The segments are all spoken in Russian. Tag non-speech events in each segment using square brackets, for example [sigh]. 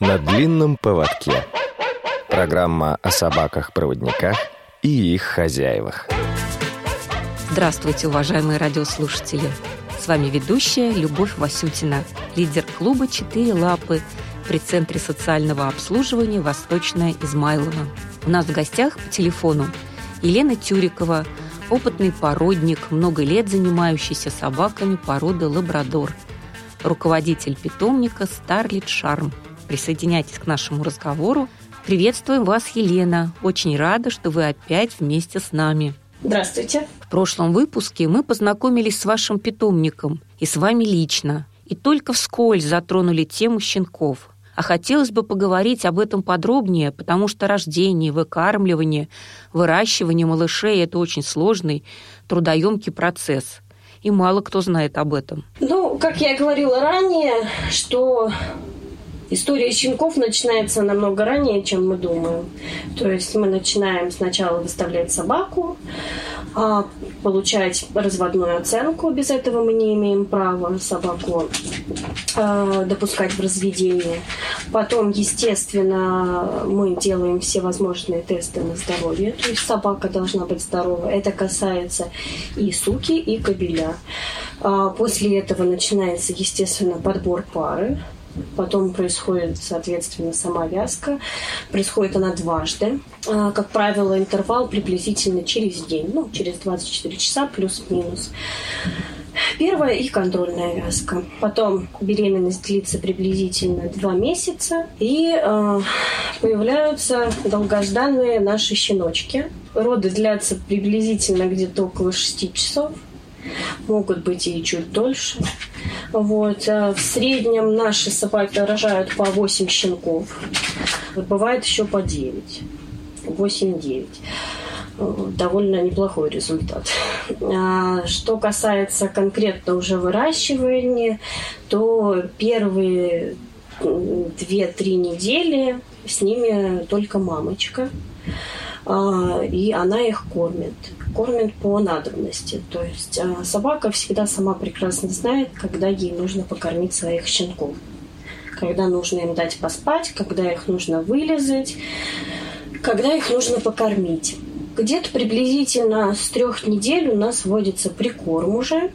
На длинном поводке. Программа о собаках-проводниках и их хозяевах. Здравствуйте, уважаемые радиослушатели. С вами ведущая Любовь Васютина, лидер клуба «Четыре лапы» при Центре социального обслуживания «Восточная Измайлова». У нас в гостях по телефону Елена Тюрикова, опытный породник, много лет занимающийся собаками породы лабрадор, руководитель питомника «Старлит Шарм». Присоединяйтесь к нашему разговору. Приветствуем вас, Елена. Очень рада, что вы опять вместе с нами. Здравствуйте. В прошлом выпуске мы познакомились с вашим питомником и с вами лично. И только вскользь затронули тему щенков. А хотелось бы поговорить об этом подробнее, потому что рождение, выкармливание, выращивание малышей – это очень сложный, трудоемкий процесс. И мало кто знает об этом. Ну, как я говорила ранее, что История щенков начинается намного ранее, чем мы думаем. То есть мы начинаем сначала выставлять собаку, а, получать разводную оценку. Без этого мы не имеем права собаку а, допускать в разведение. Потом, естественно, мы делаем все возможные тесты на здоровье. То есть собака должна быть здорова. Это касается и суки, и кобеля. А, после этого начинается, естественно, подбор пары. Потом происходит, соответственно, сама вязка. Происходит она дважды. А, как правило, интервал приблизительно через день, ну, через 24 часа плюс-минус. Первая и контрольная вязка. Потом беременность длится приблизительно два месяца. И э, появляются долгожданные наши щеночки. Роды длятся приблизительно где-то около 6 часов. Могут быть и чуть дольше. Вот. Э, в среднем наши собаки рожают по 8 щенков. Бывает еще по 9. 8-9 довольно неплохой результат. [laughs] А, что касается конкретно уже выращивания, то первые 2-3 недели с ними только мамочка, и она их кормит кормят по надобности. То есть а, собака всегда сама прекрасно знает, когда ей нужно покормить своих щенков. Когда нужно им дать поспать, когда их нужно вылезать, когда их нужно покормить. Где-то приблизительно с трех недель у нас вводится прикорм уже,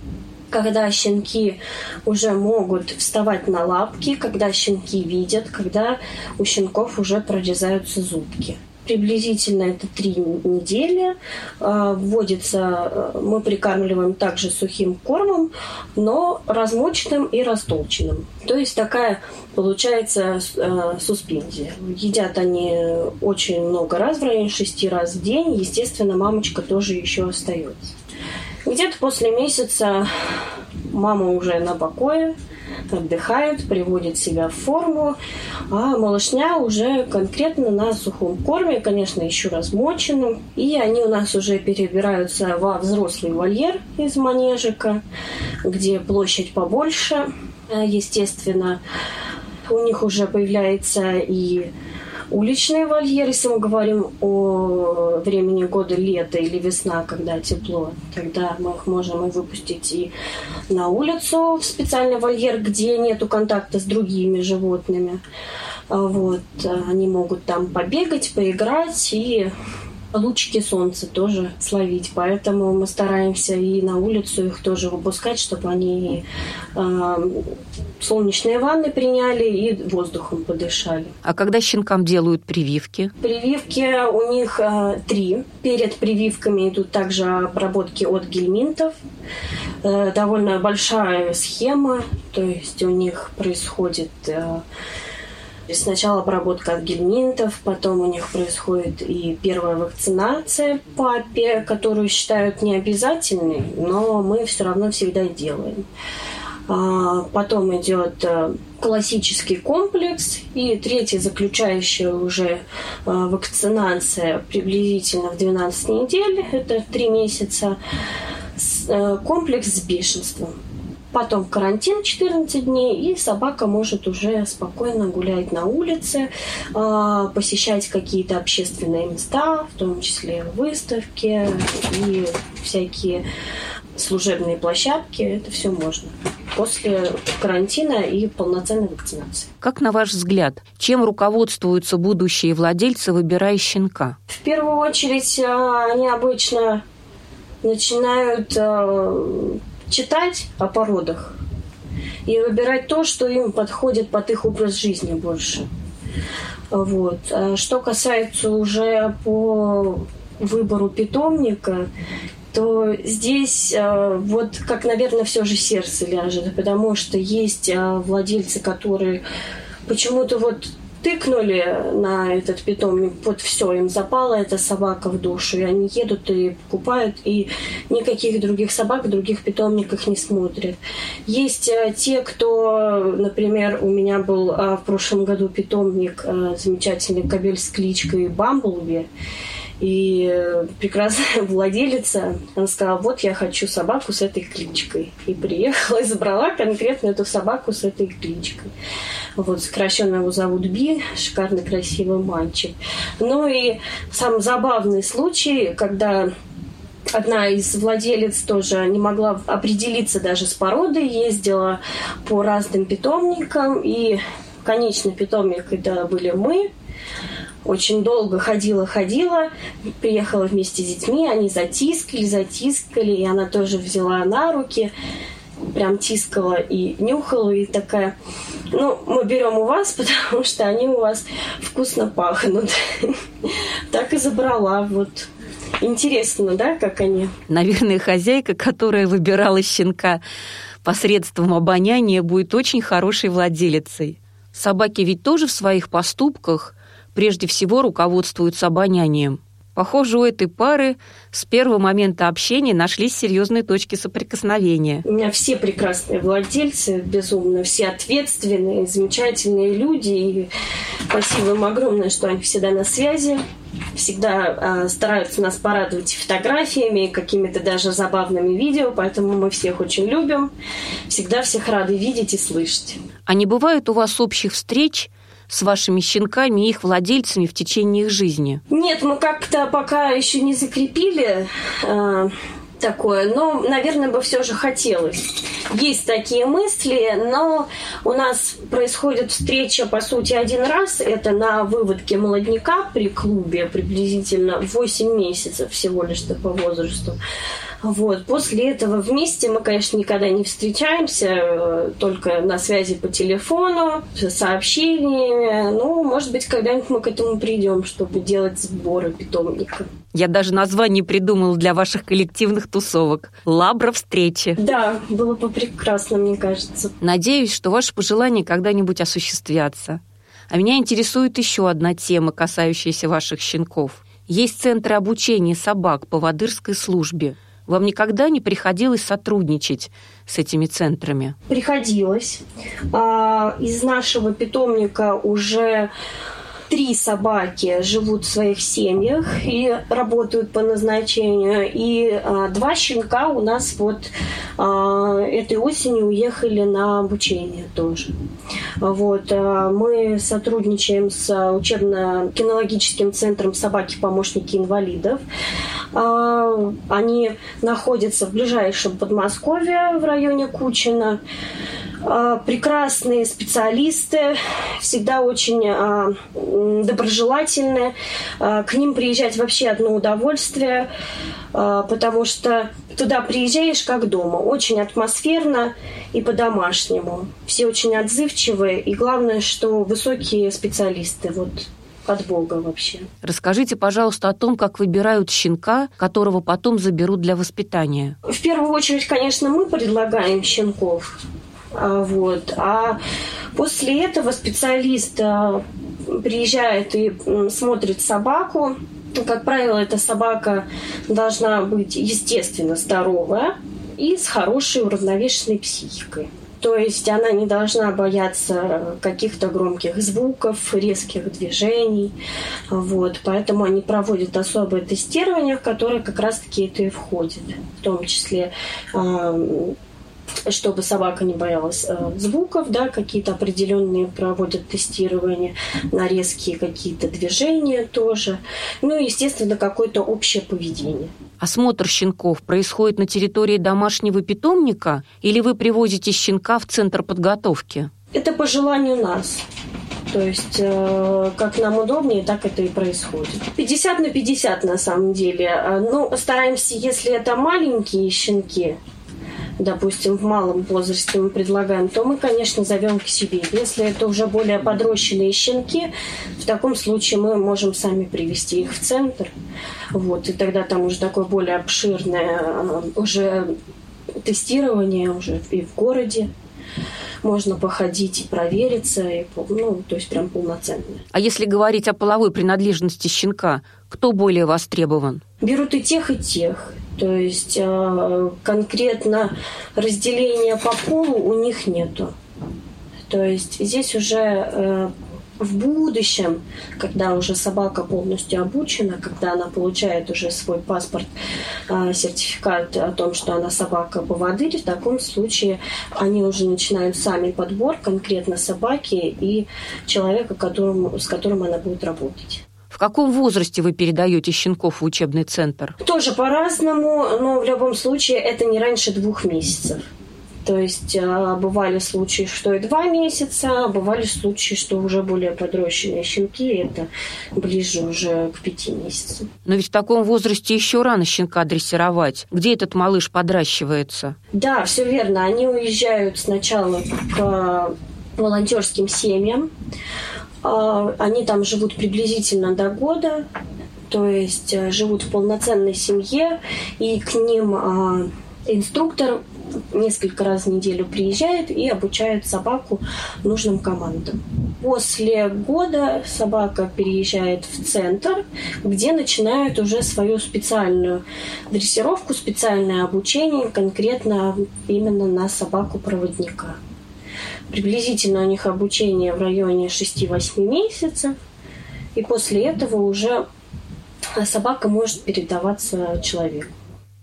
когда щенки уже могут вставать на лапки, когда щенки видят, когда у щенков уже прорезаются зубки приблизительно это три недели. А, вводится, э, мы прикармливаем также сухим кормом, но размоченным и растолченным. То есть такая получается э, суспензия. Едят они очень много раз, в районе шести раз в день. Естественно, мамочка тоже еще остается. Где-то после месяца мама уже на покое, отдыхает, приводит себя в форму, а малышня уже конкретно на сухом корме, конечно, еще размоченном. И они у нас уже перебираются во взрослый вольер из манежика, где площадь побольше, естественно. У них уже появляется и уличные вольеры, если мы говорим о времени года лета или весна, когда тепло, тогда мы их можем и выпустить и на улицу в специальный вольер, где нету контакта с другими животными. Вот, они могут там побегать, поиграть и лучики солнца тоже словить. Поэтому мы стараемся и на улицу их тоже выпускать, чтобы они э, солнечные ванны приняли и воздухом подышали. А когда щенкам делают прививки? Прививки у них э, три. Перед прививками идут также обработки от гельминтов. Э, довольно большая схема, то есть у них происходит э, Сначала обработка от гельминтов, потом у них происходит и первая вакцинация папе, которую считают необязательной, но мы все равно всегда делаем. А, потом идет э, классический комплекс. И третья, заключающая уже э, вакцинация приблизительно в 12 недель, это 3 месяца, э, комплекс с бешенством. Потом карантин 14 дней, и собака может уже спокойно гулять на улице, а, посещать какие-то общественные места, в том числе выставки и всякие служебные площадки. Это все можно. после карантина и полноценной вакцинации. Как на ваш взгляд, чем руководствуются будущие владельцы, выбирая щенка? В первую очередь они обычно начинают читать о породах и выбирать то, что им подходит под их образ жизни больше. Вот. А что касается уже по выбору питомника, то здесь э, вот как, наверное, все же сердце ляжет, потому что есть э, владельцы, которые почему-то вот тыкнули на этот питомник, вот все, им запала эта собака в душу, и они едут и покупают, и никаких других собак в других питомниках не смотрят. Есть э, те, кто, например, у меня был в прошлом году питомник замечательный кабель с кличкой Бамблби, и прекрасная [laughs] владелица, она сказала, вот я хочу собаку с этой кличкой. И приехала и забрала конкретно эту собаку с этой кличкой. Вот, сокращенно его зовут Би, шикарный, красивый мальчик. Ну и самый забавный случай, когда одна из владелец тоже не могла определиться даже с породой, ездила по разным питомникам, и конечный питомник это были мы, очень долго ходила-ходила, приехала вместе с детьми, они затискали, затискали, и она тоже взяла на руки, прям тискала и нюхала, и такая, ну, мы берем у вас, [laughs] потому что они у вас вкусно пахнут. [laughs] Так и забрала, вот. Интересно, да, как они? Наверное, хозяйка, которая выбирала щенка посредством обоняния, будет очень хорошей владелицей. Собаки ведь тоже в своих поступках – прежде всего руководствуются обонянием. Похоже, у этой пары с первого момента общения нашлись серьезные точки соприкосновения. У меня все прекрасные владельцы, безумно, все ответственные, замечательные люди. И спасибо им огромное, что они всегда на связи, всегда э, стараются нас порадовать фотографиями, какими-то даже забавными видео, поэтому мы всех очень любим. Всегда всех рады видеть и слышать. А не бывает у вас общих встреч – с вашими щенками и их владельцами в течение их жизни? Нет, мы как-то пока еще не закрепили э, такое, но, наверное, бы все же хотелось. Есть такие мысли, но у нас происходит встреча, по сути, один раз. Это на выводке молодняка при клубе, приблизительно 8 месяцев всего лишь по возрасту. Вот. После этого вместе мы, конечно, никогда не встречаемся, э, только на связи по телефону, сообщениями. Ну, может быть, когда-нибудь мы к этому придем, чтобы делать сборы питомника. Я даже название придумал для ваших коллективных тусовок. Лабра встречи. Да, было бы прекрасно, мне кажется. Надеюсь, что ваши пожелания когда-нибудь осуществятся. А меня интересует еще одна тема, касающаяся ваших щенков. Есть центры обучения собак по водырской службе. Вам никогда не приходилось сотрудничать с этими центрами? Приходилось. А, из нашего питомника уже три собаки живут в своих семьях и работают по назначению, и а, два щенка у нас вот а, этой осенью уехали на обучение тоже. Вот. А, мы сотрудничаем с учебно-кинологическим центром «Собаки-помощники инвалидов». А, они находятся в ближайшем Подмосковье в районе Кучина. А, прекрасные специалисты, всегда очень а, доброжелательные. А, к ним приезжать вообще одно удовольствие, потому что туда приезжаешь как дома. Очень атмосферно и по-домашнему. Все очень отзывчивые. И главное, что высокие специалисты. Вот от Бога вообще. Расскажите, пожалуйста, о том, как выбирают щенка, которого потом заберут для воспитания. В первую очередь, конечно, мы предлагаем щенков. А, вот. А после этого специалист а, приезжает и смотрит собаку. Как правило, эта собака должна быть, естественно, здоровая и с хорошей уравновешенной психикой. То есть она не должна бояться каких-то громких звуков, резких движений. Вот. Поэтому они проводят особое тестирование, в которое как раз-таки это и входит. В том числе чтобы собака не боялась э, звуков, да, какие-то определенные проводят тестирование, на резкие какие-то движения тоже. Ну и, естественно, какое-то общее поведение. Осмотр щенков происходит на территории домашнего питомника или вы привозите щенка в центр подготовки? Это по желанию нас. То есть, э, как нам удобнее, так это и происходит. 50 на 50 на самом деле. Э, ну, стараемся, если это маленькие щенки, допустим, в малом возрасте мы предлагаем, то мы, конечно, зовем к себе. Если это уже более подрощенные щенки, в таком случае мы можем сами привести их в центр. Вот, и тогда там уже такое более обширное э, уже тестирование уже и в городе можно походить и провериться, и, ну, то есть прям полноценно. А если говорить о половой принадлежности щенка, кто более востребован? Берут и тех, и тех. То есть э, конкретно разделения по полу у них нету. То есть здесь уже э, в будущем, когда уже собака полностью обучена, когда она получает уже свой паспорт, а, сертификат о том, что она собака поводырь, в таком случае они уже начинают сами подбор конкретно собаки и человека, которому, с которым она будет работать. В каком возрасте вы передаете щенков в учебный центр? Тоже по-разному, но в любом случае это не раньше двух месяцев. То есть а, бывали случаи, что и два месяца, а бывали случаи, что уже более подрощенные щенки, это ближе уже к пяти месяцам. Но ведь в таком возрасте еще рано щенка дрессировать. Где этот малыш подращивается? Да, все верно. Они уезжают сначала к волонтерским семьям. А, они там живут приблизительно до года, то есть живут в полноценной семье, и к ним инструктор несколько раз в неделю приезжает и обучает собаку нужным командам. После года собака переезжает в центр, где начинают уже свою специальную дрессировку, специальное обучение конкретно именно на собаку-проводника. Приблизительно у них обучение в районе 6-8 месяцев, и после этого уже собака может передаваться человеку.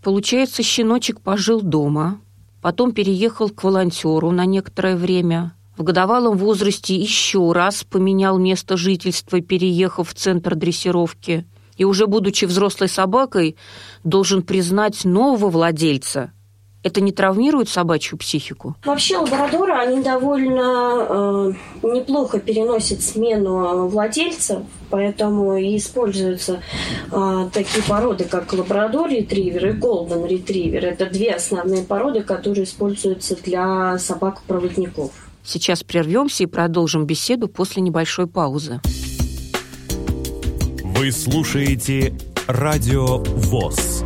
Получается, щеночек пожил дома, потом переехал к волонтеру на некоторое время. В годовалом возрасте еще раз поменял место жительства, переехав в центр дрессировки. И уже будучи взрослой собакой, должен признать нового владельца – это не травмирует собачью психику? Вообще лабрадоры, они довольно э, неплохо переносят смену владельцев, поэтому и используются э, такие породы, как лабрадор-ретривер и голден-ретривер. Это две основные породы, которые используются для собак-проводников. Сейчас прервемся и продолжим беседу после небольшой паузы. Вы слушаете «Радио ВОЗ».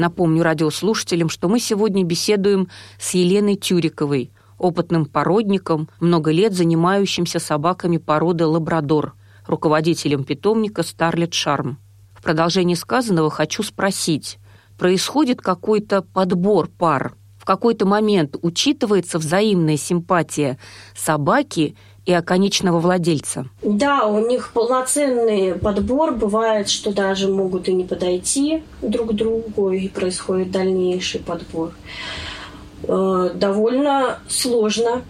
Напомню радиослушателям, что мы сегодня беседуем с Еленой Тюриковой, опытным породником, много лет занимающимся собаками породы лабрадор, руководителем питомника Старлет Шарм. В продолжении сказанного хочу спросить, происходит какой-то подбор пар? В какой-то момент учитывается взаимная симпатия собаки – и оконечного владельца. Да, у них полноценный подбор. Бывает, что даже могут и не подойти друг к другу, и происходит дальнейший подбор. Э, довольно сложно.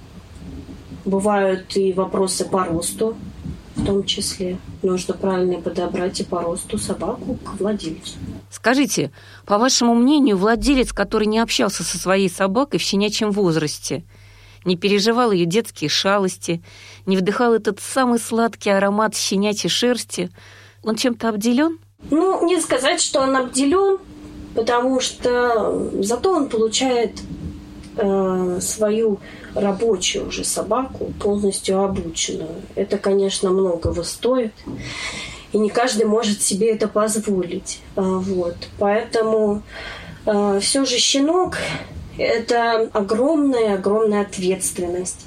Бывают и вопросы по росту, в том числе. Нужно правильно подобрать и по росту собаку к владельцу. Скажите, по вашему мнению, владелец, который не общался со своей собакой в щенячьем возрасте – не переживал ее детские шалости, не вдыхал этот самый сладкий аромат щенячьей шерсти. Он чем-то обделен? Ну, не сказать, что он обделен, потому что зато он получает э, свою рабочую уже собаку, полностью обученную. Это, конечно, многого стоит. И не каждый может себе это позволить. А, вот. Поэтому э, все же щенок это огромная-огромная ответственность.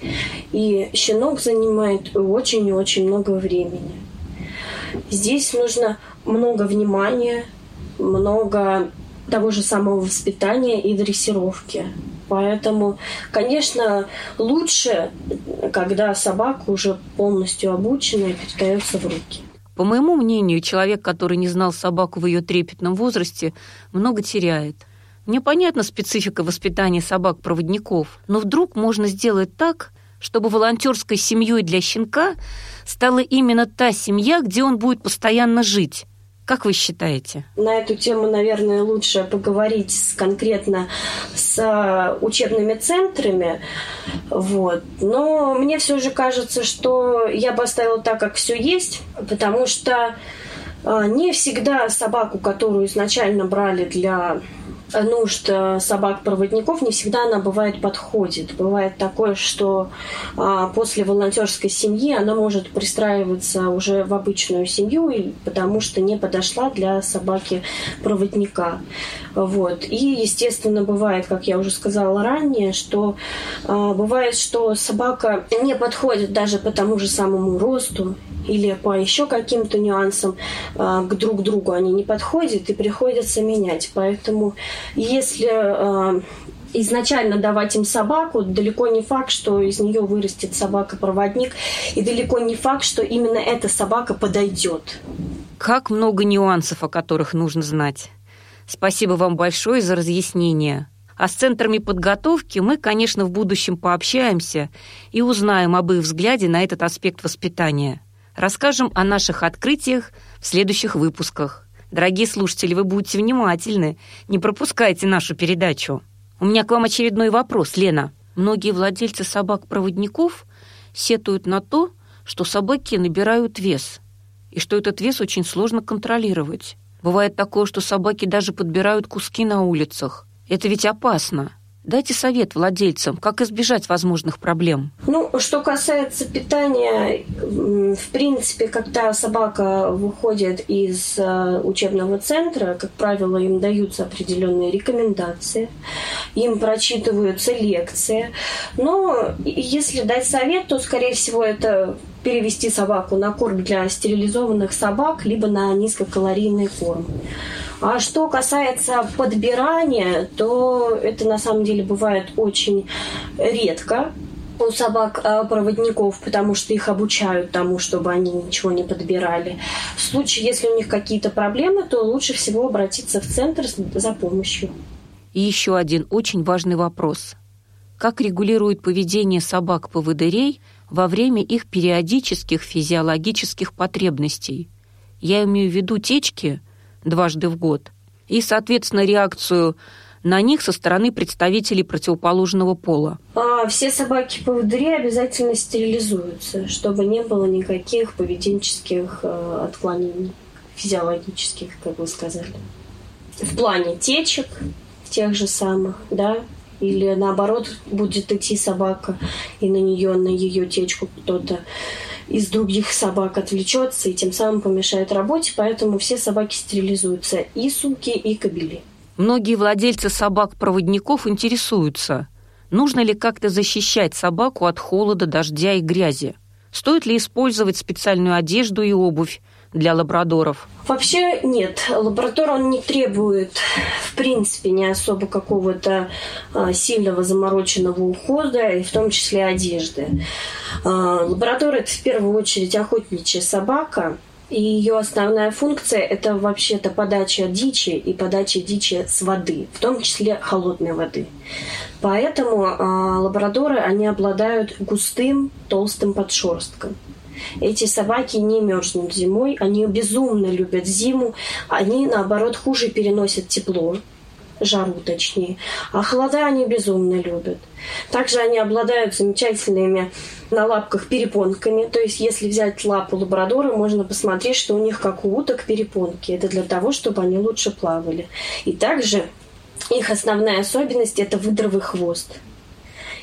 И щенок занимает очень и очень много времени. Здесь нужно много внимания, много того же самого воспитания и дрессировки. Поэтому, конечно, лучше, когда собака уже полностью обучена и передается в руки. По моему мнению, человек, который не знал собаку в ее трепетном возрасте, много теряет – Мне понятна специфика воспитания собак-проводников, но вдруг можно сделать так, чтобы волонтерской семьей для щенка стала именно та семья, где он будет постоянно жить. Как вы считаете? На эту тему, наверное, лучше поговорить с, конкретно с а, учебными центрами. Вот. Но мне все же кажется, что я бы оставила так, как все есть, потому что а, не всегда собаку, которую изначально брали для нужд э, собак-проводников не всегда она бывает подходит. Бывает такое, что а, после волонтерской семьи она может пристраиваться уже в обычную семью, потому что не подошла для собаки-проводника. Вот. И, естественно, бывает, как я уже сказала ранее, что а, бывает, что собака не подходит даже по тому же самому росту или по еще каким-то нюансам а, к друг другу они не подходят и приходится менять. Поэтому если а, изначально давать им собаку, далеко не факт, что из нее вырастет собака-проводник, и далеко не факт, что именно эта собака подойдет. Как много нюансов, о которых нужно знать. Спасибо вам большое за разъяснение. А с центрами подготовки мы, конечно, в будущем пообщаемся и узнаем об их взгляде на этот аспект воспитания. Расскажем о наших открытиях в следующих выпусках. Дорогие слушатели, вы будете внимательны, не пропускайте нашу передачу. У меня к вам очередной вопрос, Лена. Многие владельцы собак-проводников сетуют на то, что собаки набирают вес, и что этот вес очень сложно контролировать. Бывает такое, что собаки даже подбирают куски на улицах. Это ведь опасно. Дайте совет владельцам, как избежать возможных проблем. Ну, что касается питания, в принципе, когда собака выходит из э, учебного центра, как правило, им даются определенные рекомендации, им прочитываются лекции. Но если дать совет, то, скорее всего, это перевести собаку на корм для стерилизованных собак, либо на низкокалорийный корм. А что касается подбирания, то это на самом деле бывает очень редко у собак-проводников, а, потому что их обучают тому, чтобы они ничего не подбирали. В случае, если у них какие-то проблемы, то лучше всего обратиться в центр за помощью. И еще один очень важный вопрос. Как регулирует поведение собак-поводырей во время их периодических физиологических потребностей? Я имею в виду течки – дважды в год, и, соответственно, реакцию на них со стороны представителей противоположного пола. А все собаки-поводыри обязательно стерилизуются, чтобы не было никаких поведенческих э, отклонений, физиологических, как вы сказали. В плане течек тех же самых, да, или наоборот будет идти собака, и на нее, на ее течку кто-то из других собак отвлечется и тем самым помешает работе, поэтому все собаки стерилизуются, и суки, и кобели. Многие владельцы собак-проводников интересуются, нужно ли как-то защищать собаку от холода, дождя и грязи. Стоит ли использовать специальную одежду и обувь, для лабрадоров? Вообще нет. Лабрадор он не требует, в принципе, не особо какого-то а, сильного замороченного ухода, и в том числе одежды. А, лабрадор это в первую очередь охотничья собака, и ее основная функция – это вообще-то подача дичи и подача дичи с воды, в том числе холодной воды. Поэтому э, лабрадоры, они обладают густым, толстым подшерстком. Эти собаки не мерзнут зимой, они безумно любят зиму, они, наоборот, хуже переносят тепло, жару точнее, а холода они безумно любят. Также они обладают замечательными на лапках перепонками, то есть если взять лапу лабрадора, можно посмотреть, что у них как у уток перепонки. Это для того, чтобы они лучше плавали. И также их основная особенность – это выдровый хвост.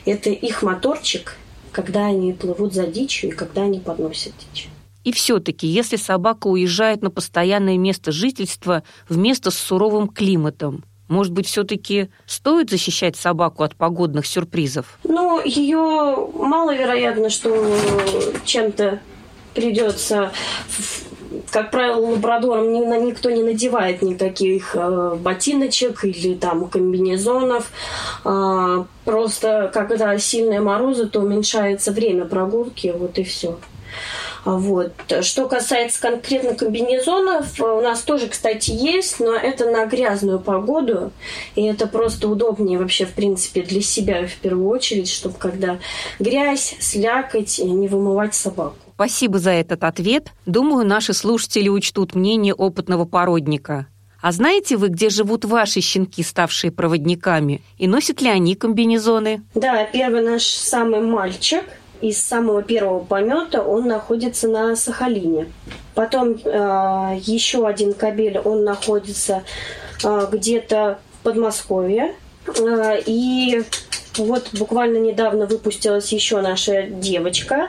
Это их моторчик – когда они плывут за дичью и когда они подносят дичь. И все-таки, если собака уезжает на постоянное место жительства в место с суровым климатом, может быть, все-таки стоит защищать собаку от погодных сюрпризов? Ну, ее маловероятно, что чем-то придется как правило, лабрадорам никто не надевает никаких э, ботиночек или там комбинезонов. А, просто когда сильные морозы, то уменьшается время прогулки, вот и все. Вот. Что касается конкретно комбинезонов, у нас тоже, кстати, есть, но это на грязную погоду, и это просто удобнее вообще, в принципе, для себя в первую очередь, чтобы когда грязь, слякоть, не вымывать собаку. Спасибо за этот ответ. Думаю, наши слушатели учтут мнение опытного породника. А знаете вы, где живут ваши щенки, ставшие проводниками? И носят ли они комбинезоны? Да, первый наш самый мальчик из самого первого помета, он находится на Сахалине. Потом э, еще один кабель, он находится э, где-то в Подмосковье. Э, и вот буквально недавно выпустилась еще наша девочка.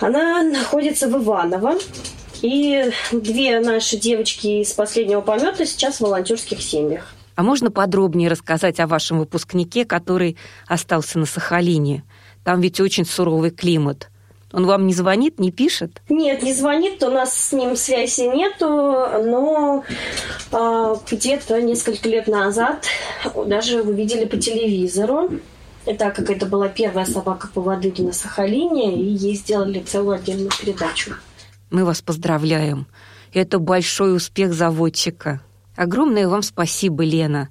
Она находится в Иваново. И две наши девочки из последнего помета сейчас в волонтерских семьях. А можно подробнее рассказать о вашем выпускнике, который остался на Сахалине? Там ведь очень суровый климат. Он вам не звонит, не пишет? Нет, не звонит, у нас с ним связи нету, но э, где-то несколько лет назад даже вы видели по телевизору, и так как это была первая собака по воды на Сахалине, и ей сделали целую отдельную передачу. Мы вас поздравляем. Это большой успех заводчика. Огромное вам спасибо, Лена,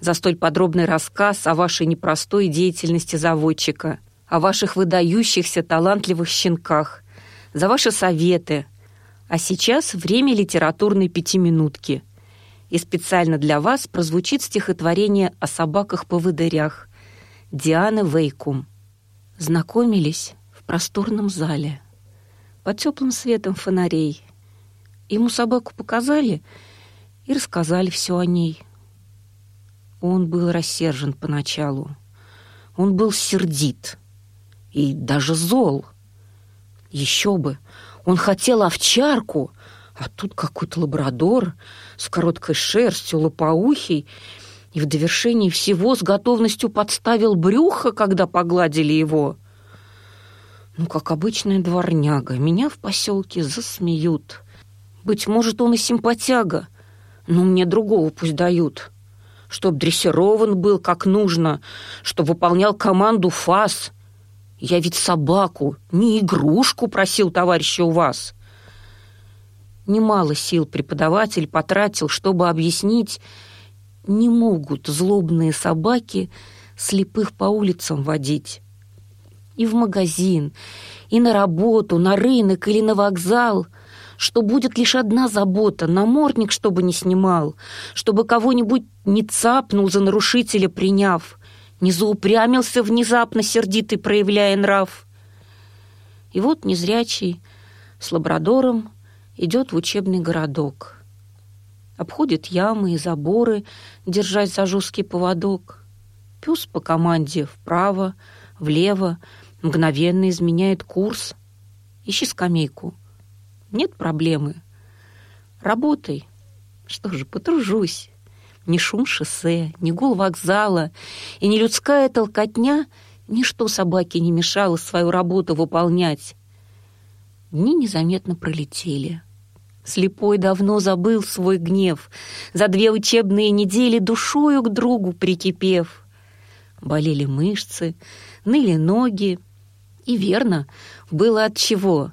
за столь подробный рассказ о вашей непростой деятельности заводчика, о ваших выдающихся талантливых щенках, за ваши советы. А сейчас время литературной пятиминутки. И специально для вас прозвучит стихотворение о собаках-поводырях Дианы Вейкум. Знакомились в просторном зале под теплым светом фонарей. Ему собаку показали и рассказали все о ней. Он был рассержен поначалу. Он был сердит и даже зол. Еще бы, он хотел овчарку, а тут какой-то лабрадор с короткой шерстью, лопоухий, и в довершении всего с готовностью подставил брюхо, когда погладили его — ну, как обычная дворняга, меня в поселке засмеют. Быть может, он и симпатяга, но мне другого пусть дают. Чтоб дрессирован был как нужно, чтоб выполнял команду ФАС. Я ведь собаку, не игрушку просил товарища у вас. Немало сил преподаватель потратил, чтобы объяснить, не могут злобные собаки слепых по улицам водить и в магазин, и на работу, на рынок или на вокзал, что будет лишь одна забота — намордник, чтобы не снимал, чтобы кого-нибудь не цапнул за нарушителя, приняв, не заупрямился внезапно сердитый, проявляя нрав. И вот незрячий с лабрадором идет в учебный городок. Обходит ямы и заборы, держась за жесткий поводок. Пес по команде вправо, влево, мгновенно изменяет курс. Ищи скамейку. Нет проблемы. Работай. Что же, потружусь. Ни шум шоссе, ни гул вокзала и ни людская толкотня ничто собаке не мешало свою работу выполнять. Дни незаметно пролетели. Слепой давно забыл свой гнев, за две учебные недели душою к другу прикипев. Болели мышцы, ныли ноги, и верно, было от чего.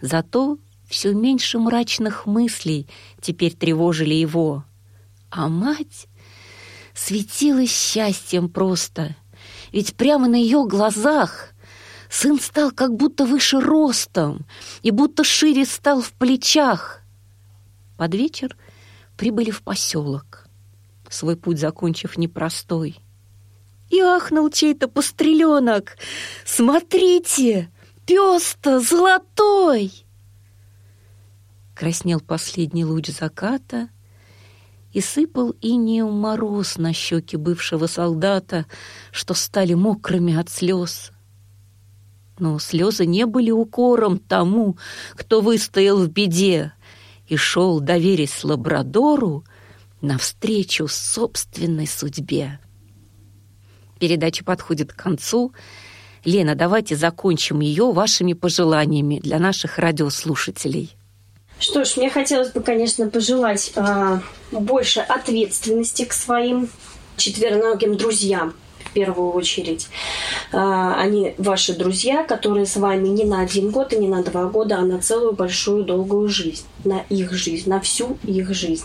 Зато все меньше мрачных мыслей теперь тревожили его. А мать светилась счастьем просто. Ведь прямо на ее глазах сын стал как будто выше ростом и будто шире стал в плечах. Под вечер прибыли в поселок, свой путь закончив непростой — и ахнул чей-то постреленок. «Смотрите, пес-то золотой!» Краснел последний луч заката, и сыпал инеем мороз на щеки бывшего солдата, что стали мокрыми от слез. Но слезы не были укором тому, кто выстоял в беде и шел, доверясь лабрадору, навстречу собственной судьбе. Передача подходит к концу. Лена, давайте закончим ее вашими пожеланиями для наших радиослушателей. Что ж, мне хотелось бы, конечно, пожелать э, больше ответственности к своим четвероногим друзьям. первую очередь. А, они ваши друзья, которые с вами не на один год и не на два года, а на целую большую долгую жизнь, на их жизнь, на всю их жизнь.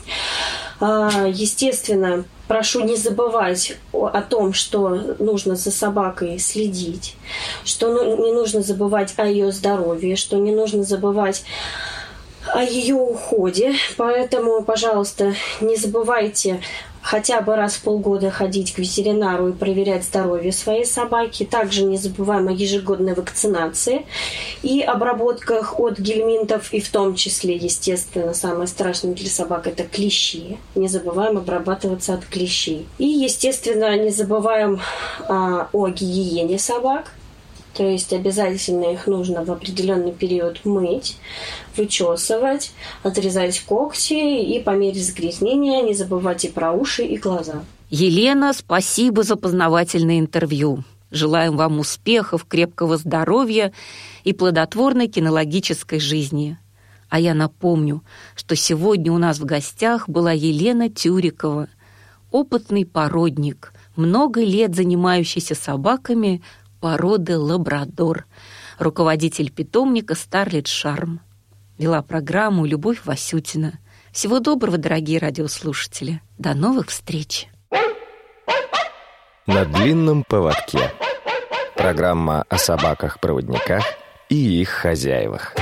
А, естественно, прошу не забывать о том, что нужно за собакой следить, что ну, не нужно забывать о ее здоровье, что не нужно забывать о ее уходе. Поэтому, пожалуйста, не забывайте хотя бы раз в полгода ходить к ветеринару и проверять здоровье своей собаки. Также не забываем о ежегодной вакцинации и обработках от гельминтов, и в том числе, естественно, самое страшное для собак – это клещи. Не забываем обрабатываться от клещей. И, естественно, не забываем а, о гигиене собак. То есть обязательно их нужно в определенный период мыть, вычесывать, отрезать когти и по мере загрязнения не забывайте про уши и глаза. Елена, спасибо за познавательное интервью. Желаем вам успехов, крепкого здоровья и плодотворной кинологической жизни. А я напомню, что сегодня у нас в гостях была Елена Тюрикова, опытный породник, много лет занимающийся собаками породы лабрадор, руководитель питомника «Старлет Шарм». Вела программу «Любовь Васютина». Всего доброго, дорогие радиослушатели. До новых встреч. На длинном поводке. Программа о собаках-проводниках и их хозяевах.